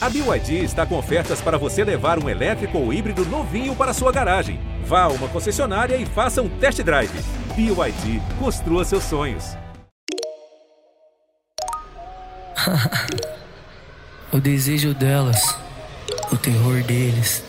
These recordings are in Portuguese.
A BYD está com ofertas para você levar um elétrico ou híbrido novinho para sua garagem. Vá a uma concessionária e faça um test drive. BYD, construa seus sonhos. o desejo delas, o terror deles.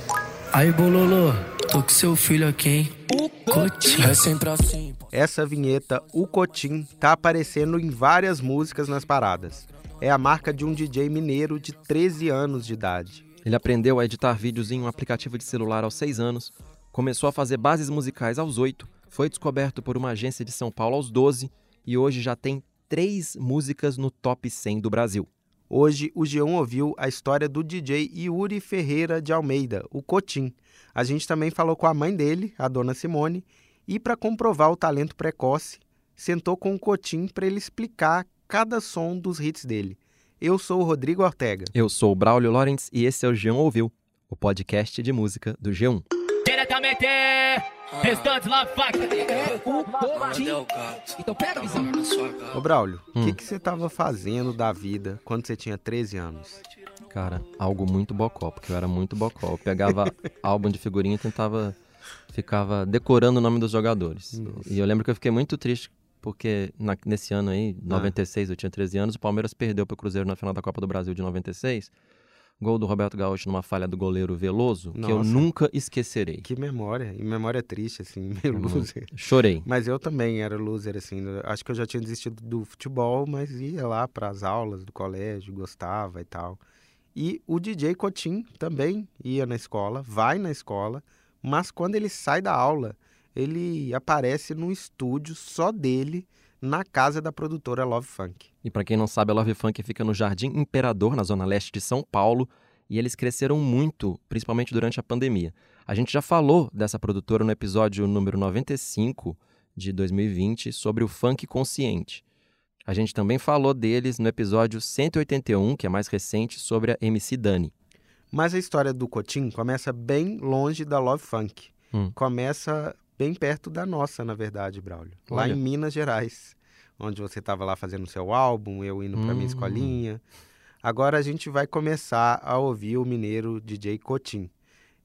Aí, Bololô, tô com seu filho aqui, hein? O Cotim. É sempre assim. Essa vinheta, o Cotim, tá aparecendo em várias músicas nas paradas. É a marca de um DJ mineiro de 13 anos de idade. Ele aprendeu a editar vídeos em um aplicativo de celular aos 6 anos, começou a fazer bases musicais aos 8, foi descoberto por uma agência de São Paulo aos 12 e hoje já tem três músicas no top 100 do Brasil. Hoje o G1 ouviu a história do DJ Yuri Ferreira de Almeida, o Cotim. A gente também falou com a mãe dele, a dona Simone, e para comprovar o talento precoce, sentou com o Cotim para ele explicar cada som dos hits dele. Eu sou o Rodrigo Ortega. Eu sou o Braulio Lawrence e esse é o G1 Ouviu, o podcast de música do G1. Diretamente Restante lá, faca. Então pega, visão. Ô, Braulio, o hum. que, que você tava fazendo da vida quando você tinha 13 anos? Cara, algo muito bocó, porque eu era muito bocó. Eu pegava álbum de figurinha e tentava... Ficava decorando o nome dos jogadores. Nossa. E eu lembro que eu fiquei muito triste porque na, nesse ano aí, 96, ah. eu tinha 13 anos, o Palmeiras perdeu para o Cruzeiro na final da Copa do Brasil de 96. Gol do Roberto Gaúcho numa falha do goleiro Veloso, Nossa, que eu nunca esquecerei. Que memória, e memória triste, assim, meio uhum. loser. Chorei. Mas eu também era loser, assim, acho que eu já tinha desistido do futebol, mas ia lá para as aulas do colégio, gostava e tal. E o DJ Cotim também ia na escola, vai na escola, mas quando ele sai da aula, ele aparece num estúdio só dele, na casa da produtora Love Funk. E para quem não sabe, a Love Funk fica no Jardim Imperador, na zona leste de São Paulo, e eles cresceram muito, principalmente durante a pandemia. A gente já falou dessa produtora no episódio número 95 de 2020 sobre o funk consciente. A gente também falou deles no episódio 181, que é mais recente, sobre a MC Dani. Mas a história do Cotim começa bem longe da Love Funk. Hum. Começa bem perto da nossa, na verdade, Braulio. Lá em Minas Gerais, onde você estava lá fazendo seu álbum, eu indo para minha hum. escolinha. Agora a gente vai começar a ouvir o mineiro DJ Cotim.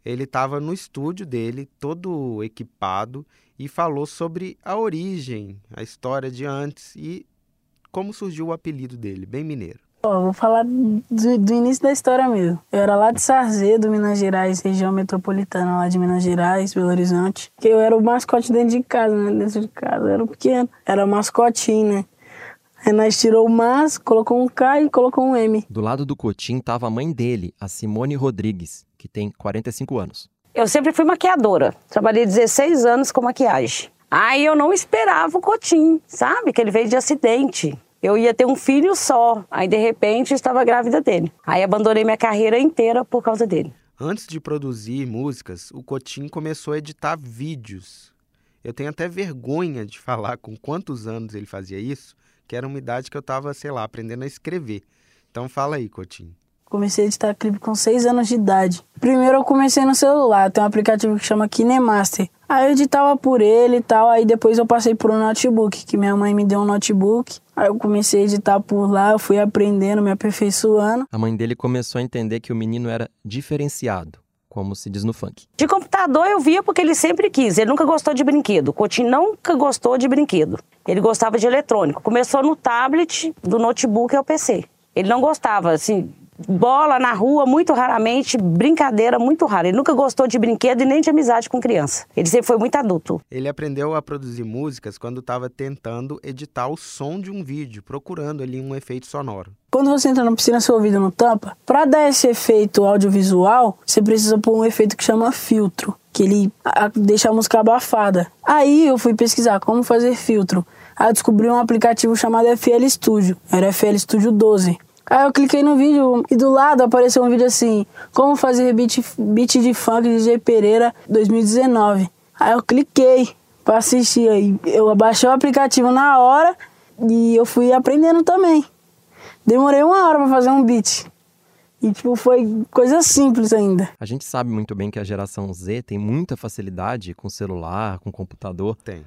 Ele estava no estúdio dele, todo equipado, e falou sobre a origem, a história de antes e como surgiu o apelido dele, bem mineiro. Ó, vou falar do, do, início da história mesmo. Eu era lá de Sarzedo, Minas Gerais, região metropolitana lá de Minas Gerais, Belo Horizonte. Que eu era o mascote dentro de casa, né? Dentro de casa, eu era pequeno. Era mascotinho, né? Aí nós tirou o mas, colocou um K e colocou um M. Do lado do Cotim tava a mãe dele, a Simone Rodrigues, que tem 45 anos. Eu sempre fui maquiadora. Trabalhei 16 anos com maquiagem. Aí eu não esperava o Cotim, sabe? Que ele veio de acidente eu ia ter um filho só. Aí, de repente, estava grávida dele. Aí, abandonei minha carreira inteira por causa dele. Antes de produzir músicas, o Cotim começou a editar vídeos. Eu tenho até vergonha de falar com quantos anos ele fazia isso, que era uma idade que eu estava, sei lá, aprendendo a escrever. Então fala aí, Cotim. Comecei a editar clipe com 6 anos de idade. Primeiro eu comecei no celular, tem um aplicativo que chama KineMaster. Aí eu editava por ele e tal, aí depois eu passei por um notebook, que minha mãe me deu um notebook. Aí eu comecei a editar por lá, eu fui aprendendo, me aperfeiçoando. A mãe dele começou a entender que o menino era diferenciado, como se diz no funk. De computador eu via porque ele sempre quis, ele nunca gostou de brinquedo. O Coutinho nunca gostou de brinquedo. Ele gostava de eletrônico. Começou no tablet, do notebook ao PC. Ele não gostava, assim, bola na rua, muito raramente, brincadeira muito rara. Ele nunca gostou de brinquedo e nem de amizade com criança. Ele sempre foi muito adulto. Ele aprendeu a produzir músicas quando estava tentando editar o som de um vídeo, procurando ali um efeito sonoro. Quando você entra na piscina, seu ouvido não tampa. Para dar esse efeito audiovisual, você precisa pôr um efeito que chama filtro, que ele deixa a música abafada. Aí eu fui pesquisar como fazer filtro. Aí eu descobri um aplicativo chamado FL Studio. Era FL Studio 12. Aí eu cliquei no vídeo e do lado apareceu um vídeo assim: Como fazer beat, beat de funk de DJ Pereira 2019. Aí eu cliquei pra assistir. Aí eu abaixei o aplicativo na hora e eu fui aprendendo também. Demorei uma hora pra fazer um beat. E, tipo, foi coisa simples ainda. A gente sabe muito bem que a geração Z tem muita facilidade com celular, com computador. Tem.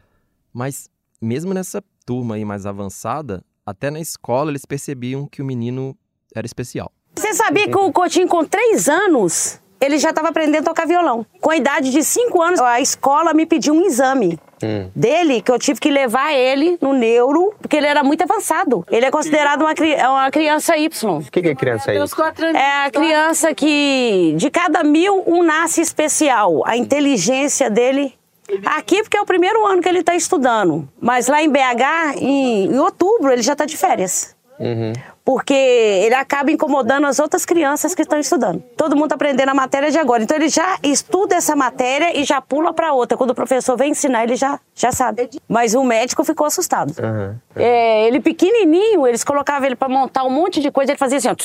Mas, mesmo nessa turma aí mais avançada, até na escola eles percebiam que o menino era especial. Você sabia que o Coutinho, com três anos, ele já estava aprendendo a tocar violão. Com a idade de cinco anos, a escola me pediu um exame. Hum. Dele, que eu tive que levar ele no neuro, porque ele era muito avançado. Ele é considerado uma, uma criança Y. O que, que é criança Y? É a criança que, de cada mil, um nasce especial. A inteligência dele Aqui, porque é o primeiro ano que ele está estudando. Mas lá em BH, em, em outubro, ele já está de férias. Uhum. Porque ele acaba incomodando as outras crianças que estão estudando. Todo mundo está aprendendo a matéria de agora. Então ele já estuda essa matéria e já pula para outra. Quando o professor vem ensinar, ele já, já sabe. Mas o médico ficou assustado. Uhum. É, ele pequenininho, eles colocavam ele para montar um monte de coisa. Ele fazia assim, ó.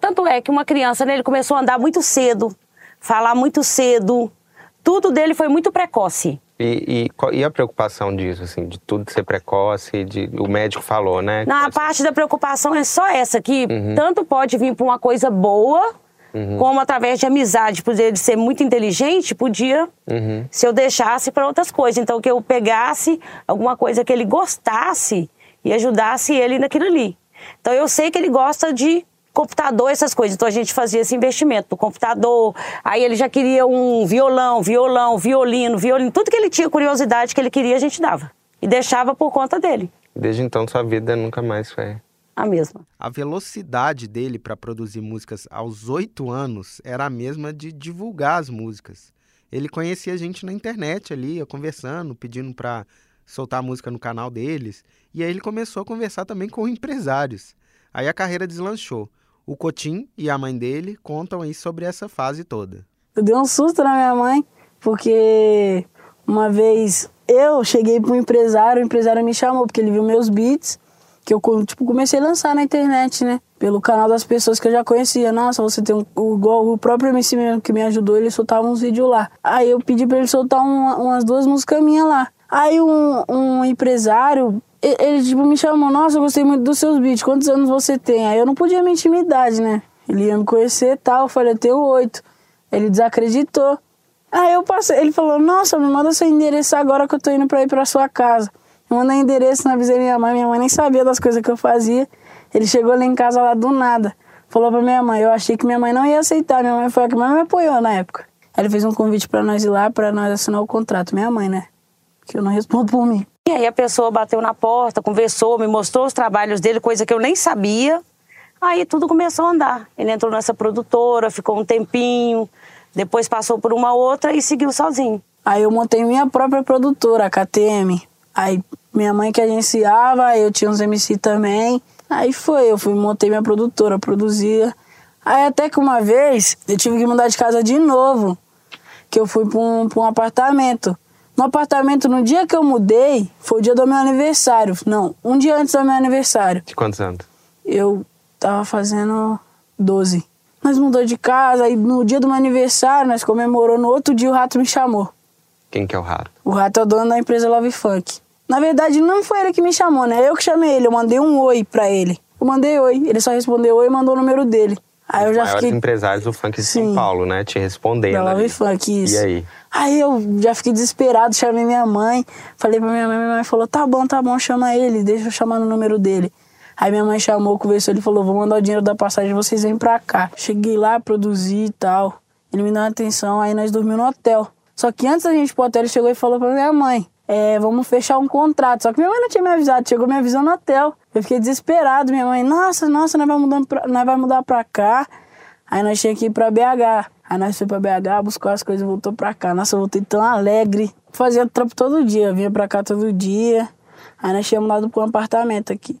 Tanto é que uma criança, né, ele começou a andar muito cedo, falar muito cedo tudo dele foi muito precoce. E, e, e, a preocupação disso, assim, de tudo ser precoce, de, o médico falou, né? Na parte da preocupação é só essa, que uhum. tanto pode vir por uma coisa boa, uhum. como através de amizade, por ele ser muito inteligente, podia, uhum. se eu deixasse para outras coisas. Então, que eu pegasse alguma coisa que ele gostasse e ajudasse ele naquilo ali. Então, eu sei que ele gosta de computador, essas coisas. Então a gente fazia esse investimento no computador. Aí ele já queria um violão, violão, violino, violino. Tudo que ele tinha curiosidade que ele queria, a gente dava. E deixava por conta dele. Desde então sua vida nunca mais foi a mesma. A velocidade dele para produzir músicas aos oito anos era a mesma de divulgar as músicas. Ele conhecia a gente na internet ali, ia conversando, pedindo para soltar a música no canal deles. E aí ele começou a conversar também com empresários. Aí a carreira deslanchou. O Cotim e a mãe dele contam aí sobre essa fase toda. Eu dei um susto na minha mãe, porque uma vez eu cheguei para um empresário, o empresário me chamou, porque ele viu meus beats, que eu tipo, comecei a lançar na internet, né? Pelo canal das pessoas que eu já conhecia. Nossa, você tem um. Igual o próprio MC que me ajudou, ele soltava uns vídeos lá. Aí eu pedi para ele soltar uma, umas duas músicas minhas lá. Aí um, um empresário ele, tipo, me chamou, nossa, eu gostei muito dos seus beats, quantos anos você tem? Aí eu não podia minha intimidade, né? Ele ia me conhecer e tal, eu falei, eu tenho oito. Ele desacreditou. Aí eu passei, ele falou, nossa, me manda seu endereço agora que eu tô indo pra ir pra sua casa. Eu mandei endereço, não avisei minha mãe, minha mãe nem sabia das coisas que eu fazia. Ele chegou lá em casa lá do nada. Falou pra minha mãe, eu achei que minha mãe não ia aceitar, minha mãe foi a que mais me apoiou na época. Aí ele fez um convite para nós ir lá, para nós assinar o contrato, minha mãe, né? Que eu não respondo por mim. E aí a pessoa bateu na porta, conversou, me mostrou os trabalhos dele, coisa que eu nem sabia. Aí tudo começou a andar. Ele entrou nessa produtora, ficou um tempinho, depois passou por uma outra e seguiu sozinho. Aí eu montei minha própria produtora, a KTM. Aí minha mãe que agenciava, eu tinha uns MC também. Aí foi, eu fui montei minha produtora, produzia. Aí até que uma vez eu tive que mudar de casa de novo, que eu fui para um, um apartamento. No apartamento, no dia que eu mudei, foi o dia do meu aniversário. Não, um dia antes do meu aniversário. De quantos anos? Eu tava fazendo 12. Nós mudou de casa e no dia do meu aniversário, nós comemorou. No outro dia, o rato me chamou. Quem que é o rato? O rato é o dono da empresa Love Funk. Na verdade, não foi ele que me chamou, né? Eu que chamei ele. Eu mandei um oi pra ele. Eu mandei oi. Ele só respondeu oi e mandou o número dele. Aí eu já maiores fiquei... empresários do funk de Sim. São Paulo, né? Te respondendo. Da Love Funk, isso. E aí? Aí eu já fiquei desesperado, chamei minha mãe, falei pra minha mãe, minha mãe falou, tá bom, tá bom, chama ele, deixa eu chamar no número dele. Aí minha mãe chamou, conversou, ele falou, vou mandar o dinheiro da passagem, vocês vêm pra cá. Cheguei lá, produzi e tal. Ele me deu atenção, aí nós dormimos no hotel. Só que antes da gente ir pro hotel, ele chegou e falou pra minha mãe, é, vamos fechar um contrato. Só que minha mãe não tinha me avisado, chegou me avisou no hotel. Eu fiquei desesperado, minha mãe, nossa, nossa, nós vai mudar pra, nós vai mudar pra cá. Aí nós tínhamos que ir pra BH. Aí nós fomos pra BH, buscou as coisas e voltou pra cá. Nossa, eu voltei tão alegre. Fazia trampo todo dia, vinha pra cá todo dia. Aí nós tínhamos mudado pra um apartamento aqui.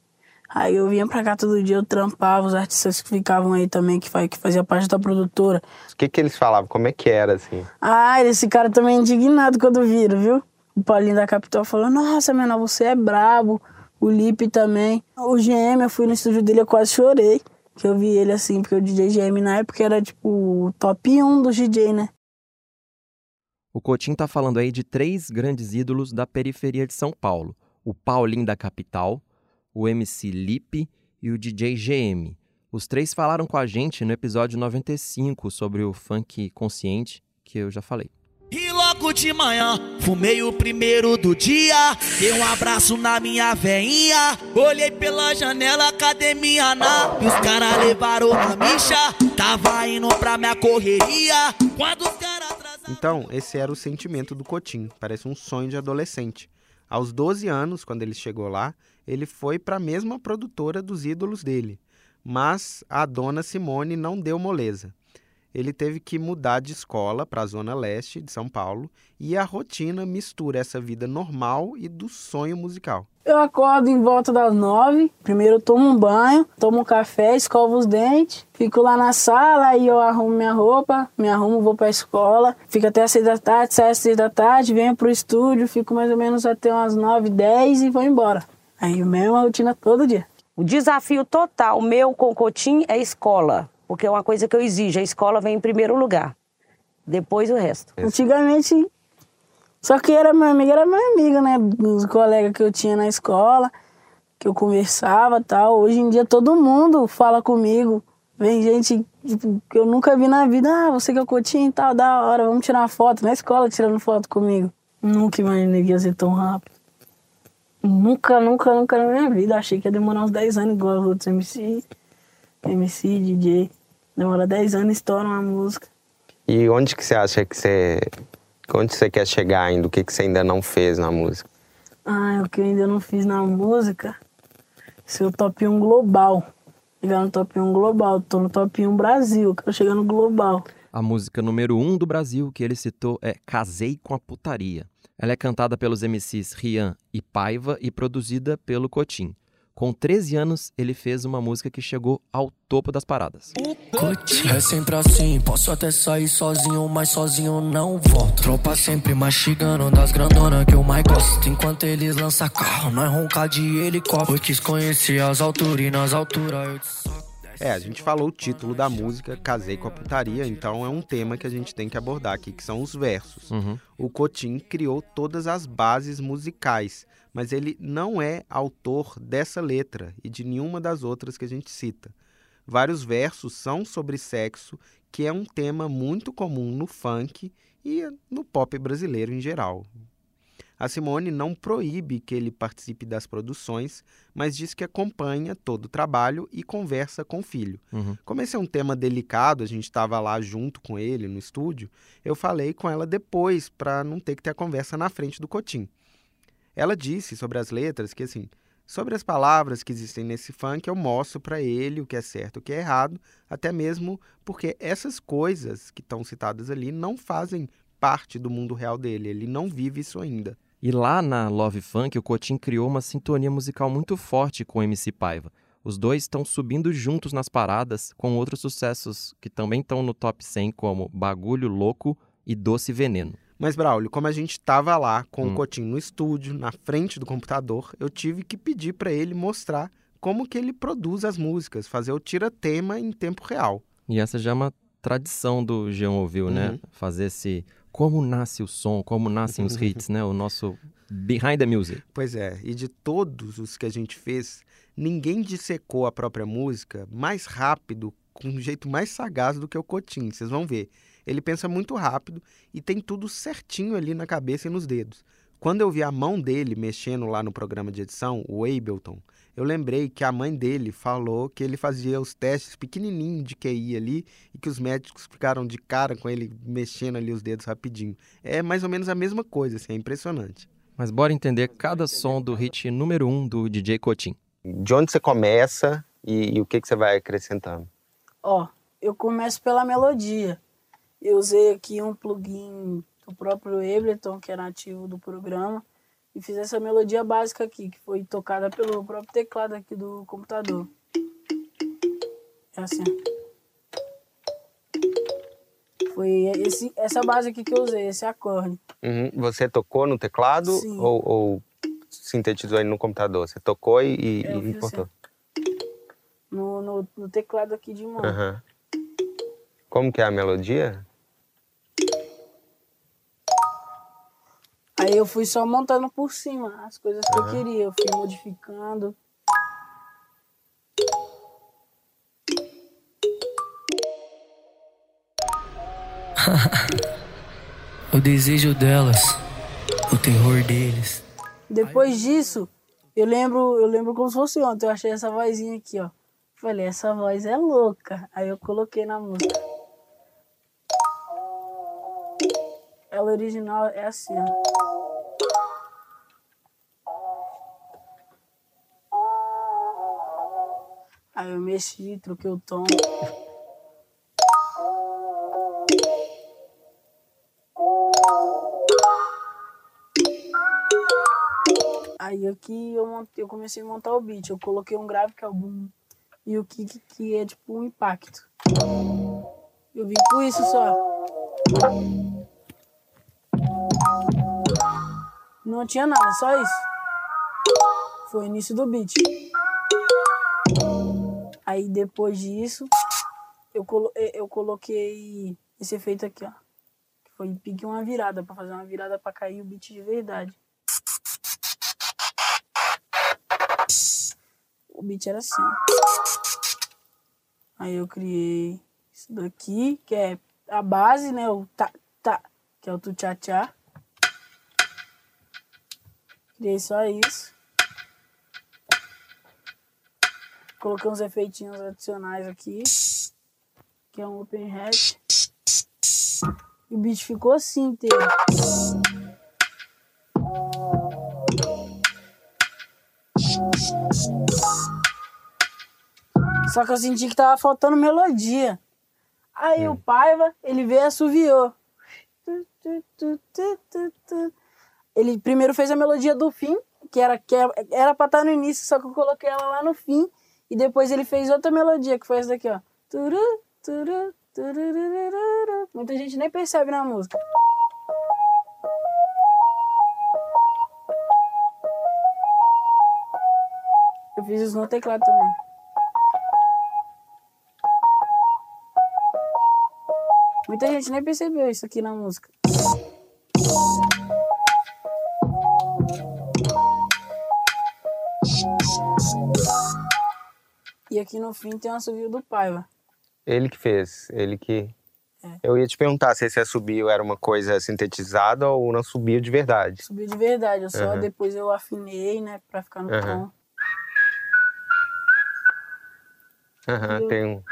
Aí eu vinha pra cá todo dia, eu trampava, os artistas que ficavam aí também, que, faz, que fazia parte da produtora. O que que eles falavam? Como é que era, assim? Ah, esse cara também indignado quando viram, viu? O Paulinho da Capital falou, nossa, menor, você é brabo. O Lipe também. O GM, eu fui no estúdio dele, eu quase chorei que eu vi ele assim, porque o DJ GM na época era tipo o top 1 do DJ, né? O Coutinho tá falando aí de três grandes ídolos da periferia de São Paulo: o Paulinho da capital, o MC Lipe e o DJ GM. Os três falaram com a gente no episódio 95 sobre o funk consciente, que eu já falei. Logo de manhã. Fumei o primeiro do dia, dei um abraço na minha veinha. Olhei pela janela, academia na. E os caras levaram a micha. Tava indo pra minha correria. Quando os caras Então, esse era o sentimento do Cotim. Parece um sonho de adolescente. Aos 12 anos, quando ele chegou lá, ele foi para a mesma produtora dos ídolos dele. Mas a dona Simone não deu moleza ele teve que mudar de escola para a zona leste de São Paulo e a rotina mistura essa vida normal e do sonho musical. Eu acordo em volta das nove, primeiro eu tomo um banho, tomo um café, escovo os dentes, fico lá na sala, aí eu arrumo minha roupa, me arrumo, vou para a escola, fico até às seis da tarde, saio às seis da tarde, venho pro estúdio, fico mais ou menos até umas nove, dez e vou embora. Aí a mesma rotina todo dia. O desafio total meu com o Cotim é escola porque é uma coisa que eu exijo. A escola vem em primeiro lugar, depois o resto. Antigamente, só que era meu amigo, era meu amigo, né? Os colegas que eu tinha na escola, que eu conversava tal. Hoje em dia todo mundo fala comigo. Vem gente tipo, que eu nunca vi na vida. Ah, você que é o Coutinho e tal, da hora, vamos tirar uma foto. Na escola tirando foto comigo. Nunca imaginei que ia ser tão rápido. Nunca, nunca, nunca na minha vida. Achei que ia demorar uns 10 anos igual os outros MC. MC, DJ. Demora 10 anos e estoura uma música. E onde que você acha que você. Onde você quer chegar ainda? O que, que você ainda não fez na música? Ah, o que eu ainda não fiz na música. Ser o top 1 global. Chegar no top 1 global. Tô no top 1 Brasil, quero chegar no global. A música número 1 do Brasil que ele citou é Casei com a Putaria. Ela é cantada pelos MCs Rian e Paiva e produzida pelo Cotim. Com 13 anos, ele fez uma música que chegou ao topo das paradas. É sempre assim, posso até sair sozinho, mas sozinho não volto. Tropa sempre mastigando das grandonas que eu mais gosto. Enquanto eles lançam carro, nós ronca de helicóptero. Eu quis conhecer as alturas e nas alturas eu te é, a gente falou o título da música, Casei com a Putaria, então é um tema que a gente tem que abordar aqui, que são os versos. Uhum. O Cotim criou todas as bases musicais, mas ele não é autor dessa letra e de nenhuma das outras que a gente cita. Vários versos são sobre sexo, que é um tema muito comum no funk e no pop brasileiro em geral. A Simone não proíbe que ele participe das produções, mas diz que acompanha todo o trabalho e conversa com o filho. Uhum. Como esse é um tema delicado, a gente estava lá junto com ele no estúdio, eu falei com ela depois para não ter que ter a conversa na frente do Cotim. Ela disse sobre as letras que, assim, sobre as palavras que existem nesse funk, eu mostro para ele o que é certo e o que é errado, até mesmo porque essas coisas que estão citadas ali não fazem parte do mundo real dele, ele não vive isso ainda. E lá na Love Funk, o Cotim criou uma sintonia musical muito forte com o MC Paiva. Os dois estão subindo juntos nas paradas, com outros sucessos que também estão no top 100, como Bagulho Louco e Doce Veneno. Mas, Braulio, como a gente estava lá com hum. o Cotinho no estúdio, na frente do computador, eu tive que pedir para ele mostrar como que ele produz as músicas, fazer o tira-tema em tempo real. E essa já é uma tradição do Jean Ouviu, né? uhum. né? Fazer esse... Como nasce o som, como nascem os hits, né? O nosso behind the music. Pois é, e de todos os que a gente fez, ninguém dissecou a própria música mais rápido, com um jeito mais sagaz do que o Cotinho. Vocês vão ver. Ele pensa muito rápido e tem tudo certinho ali na cabeça e nos dedos. Quando eu vi a mão dele mexendo lá no programa de edição, o Ableton, eu lembrei que a mãe dele falou que ele fazia os testes pequenininhos de QI ali e que os médicos ficaram de cara com ele mexendo ali os dedos rapidinho. É mais ou menos a mesma coisa, assim, é impressionante. Mas bora entender cada som do hit número um do DJ Cotin. De onde você começa e, e o que, que você vai acrescentando? Ó, eu começo pela melodia. Eu usei aqui um plugin do próprio Ableton, que é nativo do programa, e fiz essa melodia básica aqui, que foi tocada pelo próprio teclado aqui do computador. É assim. Foi esse, essa base aqui que eu usei, esse acorde. Uhum. Você tocou no teclado ou, ou, sintetizou aí no computador? Você tocou e, e importou? Assim. No, no, no, teclado aqui de mão. Uhum. Como que é a melodia? Aí eu fui só montando por cima as coisas que uhum. eu queria. Eu fui modificando. O desejo delas, o terror deles. Depois disso, eu lembro, eu lembro como se fosse ontem. Eu achei essa vozinha aqui, ó. Falei, essa voz é louca. Aí eu coloquei na música. Ela original é assim, ó. Aí eu mexi, troquei o tom. Aí aqui eu, montei, eu comecei a montar o beat. Eu coloquei um grave que é o boom e o kick que é tipo um impacto. Eu vim com isso só. Não tinha nada, só isso. Foi o início do beat. Aí depois disso, eu, colo eu coloquei esse efeito aqui, ó. Que foi pique uma virada, pra fazer uma virada pra cair o beat de verdade. O beat era assim. Aí eu criei isso daqui, que é a base, né? O tá, tá, que é o tu tchá tchá. Criei só isso. Coloquei uns efeitinhos adicionais aqui. Que é um open hat. E o beat ficou assim inteiro. Só que eu senti que tava faltando melodia. Aí o Paiva, ele veio e assoviou. Ele primeiro fez a melodia do fim, que era, que era pra estar no início, só que eu coloquei ela lá no fim. E depois ele fez outra melodia, que foi essa daqui, ó. Turu, turu, tururururu. Muita gente nem percebe na música. Eu fiz isso no teclado também. Muita gente nem percebeu isso aqui na música. Aqui no fim tem um assobio do Paiva. Ele que fez, ele que. É. Eu ia te perguntar se esse assobio era uma coisa sintetizada ou não subiu de verdade. Subiu de verdade, eu só uhum. depois eu afinei, né, pra ficar no uhum. tom. Aham, uhum, tem um.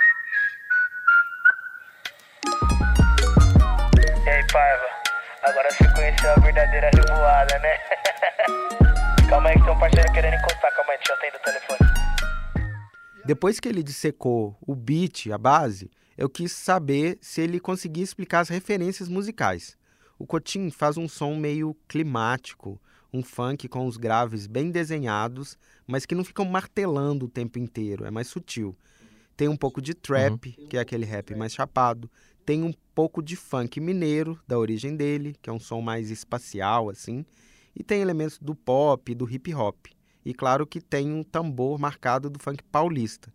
E aí, Paiva? Agora você conheceu a verdadeira revoada, né? calma aí que tem um parceiro querendo encostar, calma aí, deixa eu atender o telefone. Depois que ele dissecou o beat, a base, eu quis saber se ele conseguia explicar as referências musicais. O Cotin faz um som meio climático, um funk com os graves bem desenhados, mas que não ficam martelando o tempo inteiro, é mais sutil. Tem um pouco de trap, uhum. que é aquele rap mais chapado. Tem um pouco de funk mineiro, da origem dele, que é um som mais espacial, assim. E tem elementos do pop, do hip hop. E claro que tem um tambor marcado do funk paulista.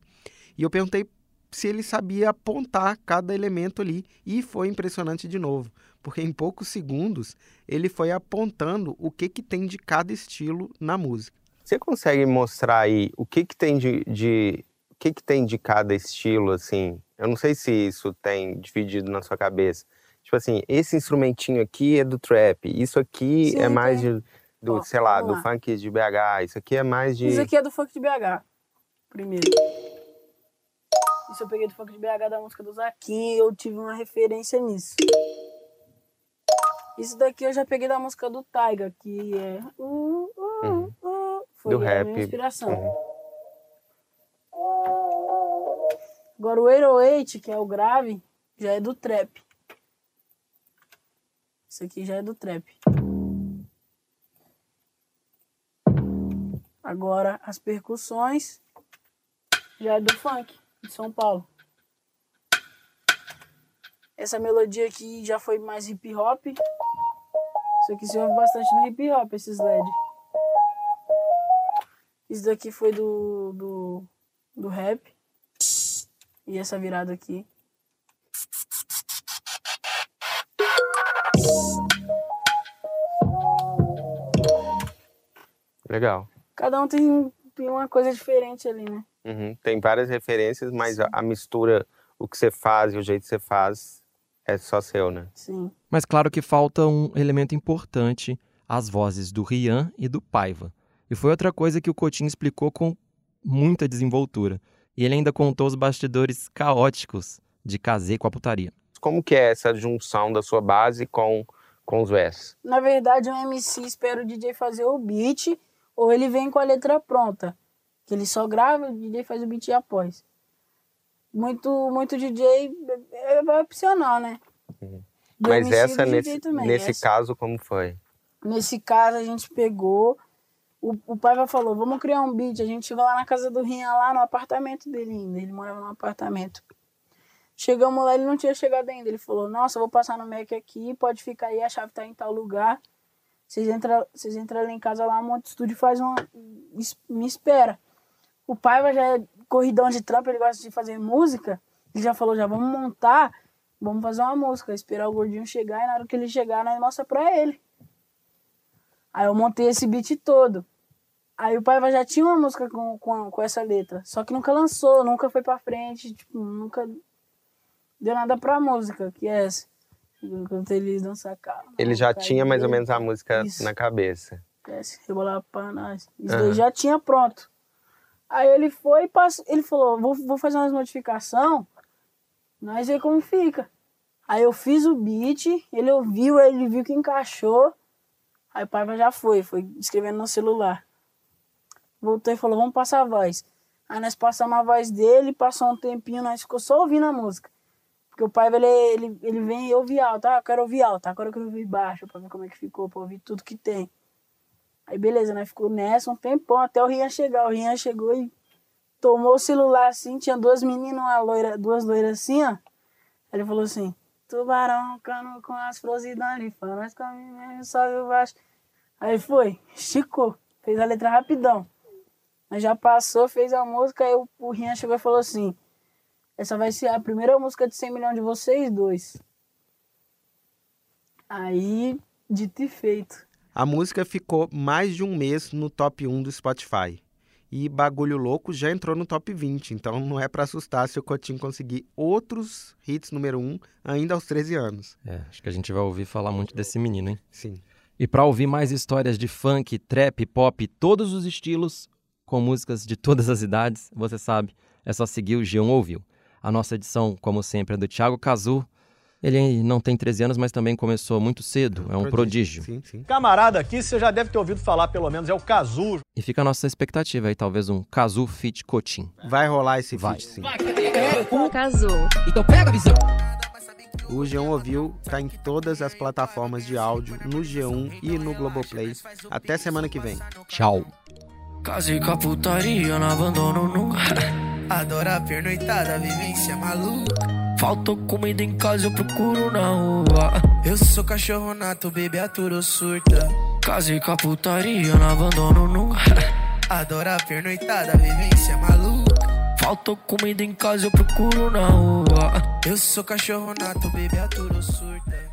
E eu perguntei se ele sabia apontar cada elemento ali e foi impressionante de novo, porque em poucos segundos ele foi apontando o que que tem de cada estilo na música. Você consegue mostrar aí o que que tem de, de o que que tem de cada estilo assim? Eu não sei se isso tem dividido na sua cabeça. Tipo assim, esse instrumentinho aqui é do trap, isso aqui Sim, é mais de do, Ó, sei lá, do lá. funk de BH. Isso aqui é mais de. Isso aqui é do funk de BH. Primeiro. Isso eu peguei do funk de BH da música do Zaquim. Eu tive uma referência nisso. Isso daqui eu já peguei da música do Taiga, que é. Uh, uh, uhum. uh, foi do a rap. minha inspiração. Uhum. Agora o 808, que é o grave, já é do trap. Isso aqui já é do trap. Agora as percussões já é do funk de São Paulo. Essa melodia aqui já foi mais hip hop. Isso aqui se ouve bastante no hip hop, esses LED. Isso daqui foi do, do, do rap. E essa virada aqui. Legal. Cada um tem, uma coisa diferente ali, né? Uhum. Tem várias referências, mas a, a, mistura, o que você faz e o jeito que você faz é só seu, né? Sim. Mas claro que falta um elemento importante, as vozes do Rian e do Paiva. E foi outra coisa que o Coutinho explicou com muita desenvoltura. E ele ainda contou os bastidores caóticos de Casei com a putaria. Como que é essa junção da sua base com, com os versos? Na verdade, o MC espera o DJ fazer o beat ou ele vem com a letra pronta. Que ele só grava, o DJ faz o beat após. Muito, muito DJ é, é opcional, né? Uhum. Mas essa, nesse, nesse essa. caso, como foi? Nesse caso, a gente pegou o, o pai falou, vamos criar um beat. A gente chegou lá na casa do Rinha, lá no apartamento dele ainda. Ele morava num apartamento. Chegamos lá, ele não tinha chegado ainda. Ele falou, nossa, eu vou passar no Mac aqui, pode ficar aí, a chave tá em tal lugar. Vocês entram, vocês entram lá em casa lá, monta estúdio e faz uma. Me espera. O pai já é corridão de trampo, ele gosta de fazer música. Ele já falou, já vamos montar, vamos fazer uma música, esperar o gordinho chegar e na hora que ele chegar, nós mostra pra ele. Aí eu montei esse beat todo. Aí o Paiva já tinha uma música com, com, com essa letra. Só que nunca lançou, nunca foi pra frente, tipo, nunca deu nada pra música, que é essa. Enquanto eles dançam carro. Ele já tinha mais ou menos a música Isso. na cabeça. Esse, rebolar pra nós. Isso uhum. já tinha pronto. Aí ele foi e passou, ele falou, vou, vou fazer umas modificações, nós ver como fica. Aí eu fiz o beat, ele ouviu, ele viu que encaixou. Aí o pai já foi, foi escrevendo no celular. Voltou e falou, vamos passar a voz. Aí nós passamos a voz dele, passou um tempinho, nós ficou só ouvindo a música. Porque o pai, ele, ele, ele vem e ouve alto, ah, eu quero ouvir alto, agora eu quero ouvir baixo, pra ver como é que ficou, pra ouvir tudo que tem. Aí beleza, nós ficou nessa um tempão, até o Rian chegar. O Rian chegou e tomou o celular assim, tinha duas meninas, uma loira, duas loiras assim, ó. Ele falou assim, tubarão, cano com as flores ali, nós comemos, sobe o baixo. Aí foi, esticou, fez a letra rapidão. Mas já passou, fez a música, aí o, o Rian chegou e falou assim: essa vai ser a primeira música de 100 milhões de vocês dois. Aí, dito e feito. A música ficou mais de um mês no top 1 do Spotify. E Bagulho Louco já entrou no top 20, então não é para assustar se o Cotinho conseguir outros hits número 1 ainda aos 13 anos. É, acho que a gente vai ouvir falar muito desse menino, hein? Sim. E para ouvir mais histórias de funk, trap, pop, todos os estilos, com músicas de todas as idades, você sabe, é só seguir o G1 Ouviu. A nossa edição, como sempre, é do Thiago Cazu. Ele não tem 13 anos, mas também começou muito cedo, é um, é prodígio. Sim, sim. Camarada aqui, você já deve ter ouvido falar, pelo menos, é o Cazu. E fica a nossa expectativa aí, talvez um Cazu Fit Cotim. Vai rolar esse Vai. feat, sim. Vai, um Cazu. Então pega a visão. O G1 Ouviu está em todas as plataformas de áudio, no G1 e no Globoplay. Até semana que vem. Tchau. Casei com a putaria, não abandono nunca. Adora a pernoitada, vivência maluca. Faltou comida em casa, eu procuro na rua. Eu sou cachorro nato, bebê aturo surta. Casei com a putaria, não abandono nunca. Adora a pernoitada, vivência maluca. Faltou comida em casa, eu procuro na rua. Eu sou cachorro nato, bebê aturo surta.